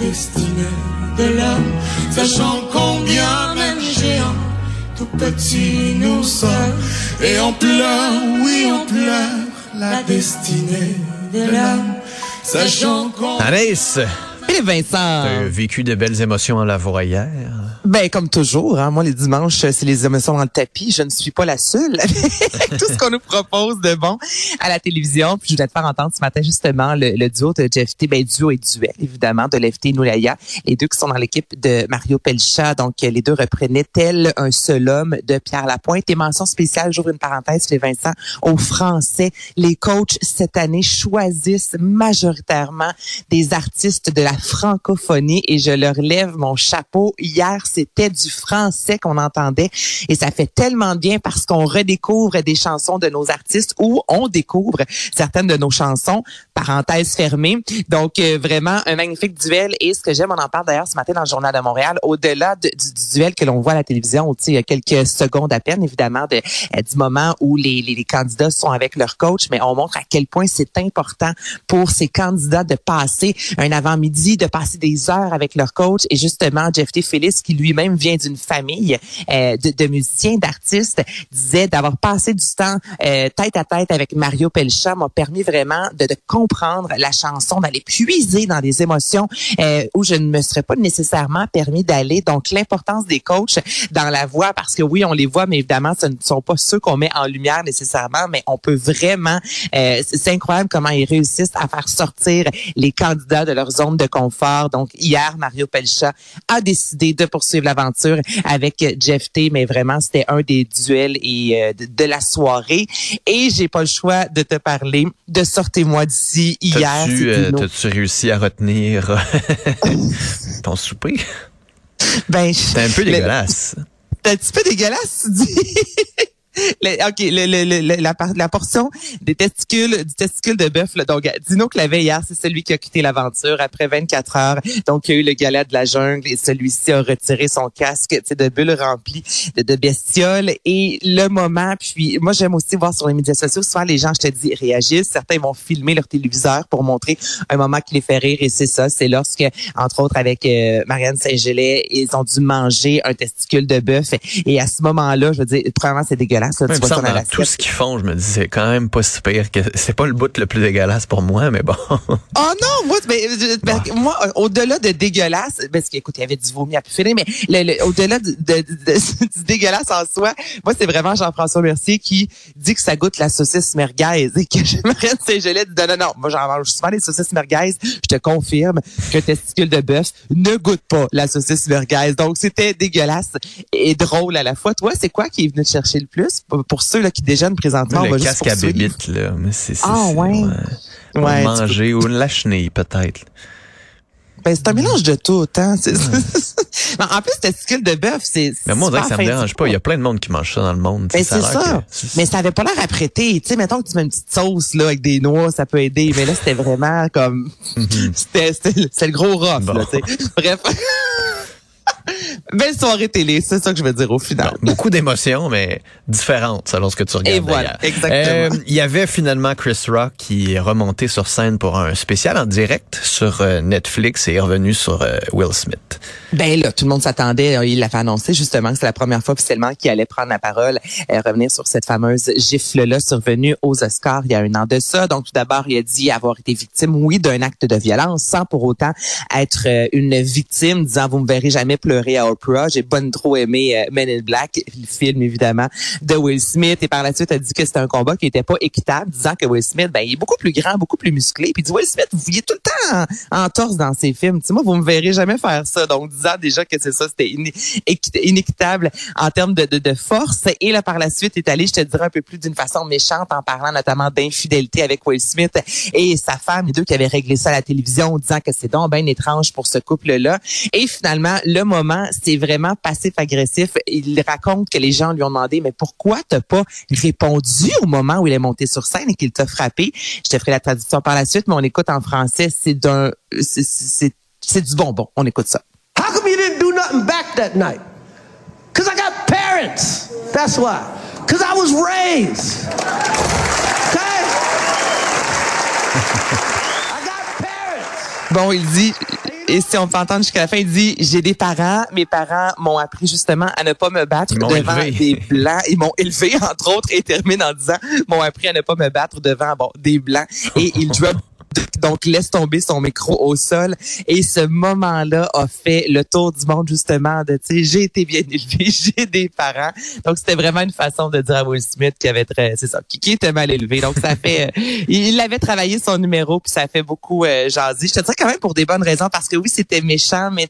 Destinée de l'homme, sachant combien même géant, tout petit nous sommes. Et on pleure, oui on pleure la destinée de l'homme, sachant combien... Anaïs, Et Vincent, t'as vécu de belles émotions en la hier. Ben comme toujours, hein, moi les dimanches, c'est les émotions dans le tapis. Je ne suis pas la seule avec tout ce qu'on nous propose de bon à la télévision. Puis je voulais te faire entendre ce matin justement le, duo de JFT, ben duo et duel évidemment de l'FT Noulaya, les deux qui sont dans l'équipe de Mario Pelcha. Donc les deux reprenaient tel un seul homme de Pierre Lapointe. Et mention spéciale, j'ouvre une parenthèse, les Vincent, aux Français. Les coachs cette année choisissent majoritairement des artistes de la francophonie et je leur lève mon chapeau. Hier, c'était du français qu'on entendait et ça fait tellement bien parce qu'on redécouvre des chansons de nos artistes ou on découvre certaines de nos chansons, parenthèse fermée. Donc, euh, vraiment, un magnifique duel et ce que j'aime, on en parle d'ailleurs ce matin dans le Journal de Montréal, au-delà de- du, du duel que l'on voit à la télévision, il y a quelques secondes à peine, évidemment, de, euh, du moment où les, les, candidats sont avec leur coach, mais on montre à quel point c'est important pour ces candidats de passer un avant-midi, de passer des heures avec leur coach. Et justement, Jeff T. Phillips, qui lui-même vient d'une famille euh, de, musiciens, d'artistes, disait d'avoir passé du temps euh, tête à tête avec Mario Pelcha m'a permis vraiment de, de comprendre la chanson, d'aller puiser dans des émotions euh, où je ne me serais pas nécessairement permis d'aller. Donc, l'importance des coachs dans la voix, parce que oui, on les voit, mais évidemment, ce ne sont pas ceux qu'on met en lumière nécessairement, mais on peut vraiment, euh, c'est incroyable comment ils réussissent à faire sortir les candidats de leur zone de confort. Donc, hier, Mario Pelcha a décidé de poursuivre l'aventure avec Jeff T, mais vraiment, c'était un des duels et euh, de, de la soirée. Et j'ai pas le choix de te parler de Sortez-moi d'ici hier. T'as-tu euh, réussi à retenir euh, ton souper? ben, C'était un peu dégueulasse. C'est un petit peu dégueulasse, tu dis. Le- OK, le, le, la, la portion des testicules, du testicule de bœuf, donc Dino Clavet hier, c'est celui qui a quitté l'aventure après 24 heures. Donc, il y a eu le gala de la jungle et celui-ci a retiré son casque de bulles remplies de, de bestioles. Et le moment, puis moi, j'aime aussi voir sur les médias sociaux, souvent les gens, je te dis, réagissent. Certains vont filmer leur téléviseur pour montrer un moment qui les fait rire. Et c'est ça, c'est lorsque, entre autres, avec euh, Marianne Saint-Gelais, ils ont dû manger un testicule de bœuf. Et à ce moment-là, je veux dire, premièrement, c'est dégueulasse. Là, tu dans tout ce qu'ils font, je me dis, c'est quand même pas si pire que c'est pas le bout le plus dégueulasse pour moi, mais bon. Oh non, moi, ben, moi, euh, au-delà de dégueulasse, parce qu'écoute, il y avait du vomi à pu finir, mais le- le- au-delà de, de- de- du dégueulasse en soi, moi, c'est vraiment Jean-François Mercier qui dit que ça goûte la saucisse merguez et que j'aimerais Saint-Gelais dit non, non, non, moi, j'en mange souvent les saucisses merguez. Je te confirme que testicule de bœuf ne goûte pas la saucisse merguez. Donc, c'était dégueulasse et drôle à la fois. Toi, c'est quoi qui est venu te chercher le plus? Pour, ceux là, qui déjeunent présentement, on le va juste casque à bébite, là. Mais c'est, c'est, Ah, ouais. Ou Ouais, manger ou la chenille, peut-être. Ben, c'est un mélange de tout, hein. En plus, testicule de bœuf, c'est. Mais moi, on dirait que ça me dérange pas. Il y a plein de monde qui mange ça dans le monde. Ben, c'est ça. que- Mais ça avait pas l'air apprêté. Tu sais, mettons que tu mets une petite sauce, là, avec des noix, ça peut aider. Mais là, c'était vraiment comme, c'était, c'était, le- c'est le gros rough, Bon. là. Bref. Belle soirée télé, c'est ça que je veux dire au final. Bon, beaucoup d'émotions, mais différentes selon ce que tu regardes. Et voilà, exactement. Euh, Il y avait finalement Chris Rock qui est remonté sur scène pour un spécial en direct sur euh, Netflix et est revenu sur euh, Will Smith. Ben là, tout le monde s'attendait. euh, Il l'a fait annoncer justement que c'est la première fois officiellement qu'il allait prendre la parole, euh, revenir sur cette fameuse gifle-là survenue aux Oscars il y a un an de ça. Donc tout d'abord, il a dit avoir été victime, oui, d'un acte de violence, sans pour autant être euh, une victime, disant vous me verrez jamais pleurer aller à Oprah. J'ai bonne trop aimé euh, Men in Black, le film évidemment de Will Smith. Et par la suite, elle dit que c'était un combat qui était pas équitable, disant que Will Smith, ben, il est beaucoup plus grand, beaucoup plus musclé. Puis dit Will Smith, vous voyez tout le temps en, torse dans ses films. Tu sais, moi, vous me verrez jamais faire ça. Donc, disant déjà que c'est ça, c'était inéquitable en termes de, de, de, force. Et là, par la suite, est allé, je te dirais, un peu plus d'une façon méchante en parlant notamment d'infidélité avec Will Smith et sa femme, les deux qui avaient réglé ça à la télévision, disant que c'est donc bien étrange pour ce couple-là. Et finalement, le moment, c'est vraiment passif-agressif. Il raconte que les gens lui ont demandé, mais pourquoi t'as pas répondu au moment où il est monté sur scène et qu'il t'a frappé? Je te ferai la traduction par la suite, mais on écoute en français. C'est d'un, c'est du bonbon. On écoute ça. How come you didn't do nothing back that night? Cause I got parents. That's why. Cause I was raised. Bon, il dit, et si on peut entendre jusqu'à la fin, il dit, j'ai des parents, mes parents m'ont appris justement à ne pas me battre devant des blancs. Ils m'ont élevé, entre autres, et termine en disant, m'ont appris à ne pas me battre devant, bon, des blancs. Et il drop donc laisse tomber son micro au sol. Et ce moment-là a fait le tour du monde justement de, tu sais, j'ai été bien élevé, j'ai des parents. Donc c'était vraiment une façon de dire à Will Smith qui avait très, c'est ça, qui, était mal élevé. Donc ça fait, euh, il avait travaillé son numéro puis ça fait beaucoup euh, jaser. Je te dirais quand même pour des bonnes raisons parce que oui c'était méchant, mais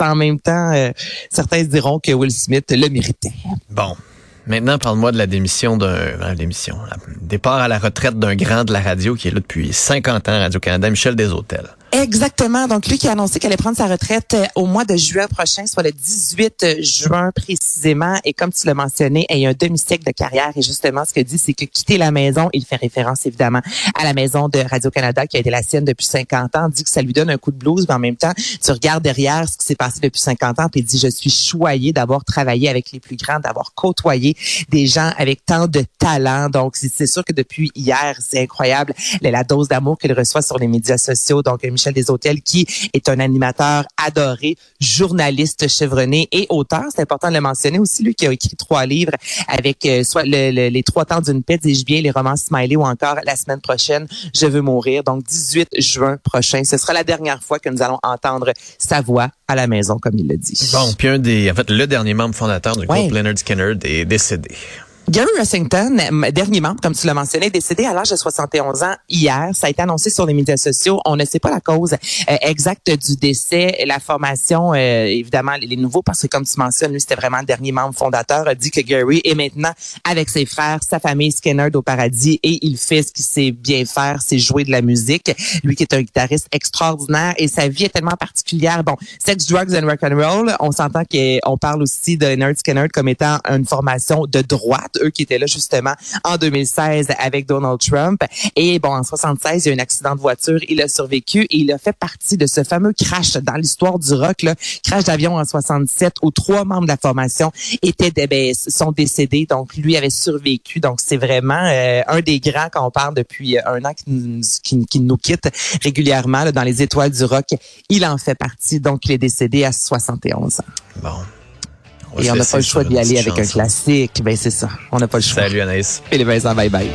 en même temps, euh, certains diront que Will Smith le méritait. Bon, Maintenant, parle-moi de la démission d'un euh, démission, départ à la retraite d'un grand de la radio qui est là depuis 50 ans Radio-Canada, Michel Deshôtels. Exactement. Donc, lui qui a annoncé qu'elle allait prendre sa retraite euh, au mois de juin prochain, soit le 18 juin précisément. Et comme tu l'as mentionné, il y a un demi-siècle de carrière. Et justement, ce que dit, c'est que quitter la maison, il fait référence évidemment à la maison de Radio-Canada qui a été la sienne depuis 50 ans, dit que ça lui donne un coup de blues, mais en même temps, tu regardes derrière ce qui s'est passé depuis 50 ans, puis il dit, je suis choyé d'avoir travaillé avec les plus grands, d'avoir côtoyé des gens avec tant de talent. Donc, c'est sûr que depuis hier, c'est incroyable la dose d'amour qu'il reçoit sur les médias sociaux. Donc, des Hôtels, qui est un animateur adoré, journaliste chevronné et auteur. C'est important de le mentionner aussi, lui qui a écrit trois livres avec euh, soit les trois temps d'une paix, dis-je bien, les romans Smiley ou encore la semaine prochaine, Je veux mourir. Donc 18 juin prochain, ce sera la dernière fois que nous allons entendre sa voix à la maison, comme il l'a dit. Bon, puis un des, en fait, le dernier membre fondateur du groupe, Leonard Skinner, est décédé. Gary Rossington, dernier membre, comme tu l'as mentionné, décédé à l'âge de 71 ans hier. Ça a été annoncé sur les médias sociaux. On ne sait pas la cause euh, exacte du décès. La formation, euh, évidemment, les nouveaux, parce que comme tu mentionnes, lui, c'était vraiment le dernier membre fondateur, a dit que Gary est maintenant avec ses frères, sa famille Skinner au paradis et il fait ce qu'il sait bien faire, c'est jouer de la musique. Lui qui est un guitariste extraordinaire et sa vie est tellement particulière. Bon, sex, drugs and rock and roll, on s'entend qu'on parle aussi de Nerd Skinner comme étant une formation de droite eux qui étaient là justement en 2016 avec Donald Trump. Et bon, en 76, il y a eu un accident de voiture. Il a survécu et il a fait partie de ce fameux crash dans l'histoire du rock, là, crash d'avion en 67 où trois membres de la formation étaient ben, sont décédés. Donc lui avait survécu. Donc c'est vraiment euh, un des grands qu'on parle depuis un an qui, qui, nous quitte régulièrement dans les étoiles du rock. Il en fait partie. Donc il est décédé à 71 ans. Bon. Et on n'a pas le choix d'y aller avec un classique. Ben, c'est ça. On n'a pas le choix. Salut Anaïs. Et les bye bye.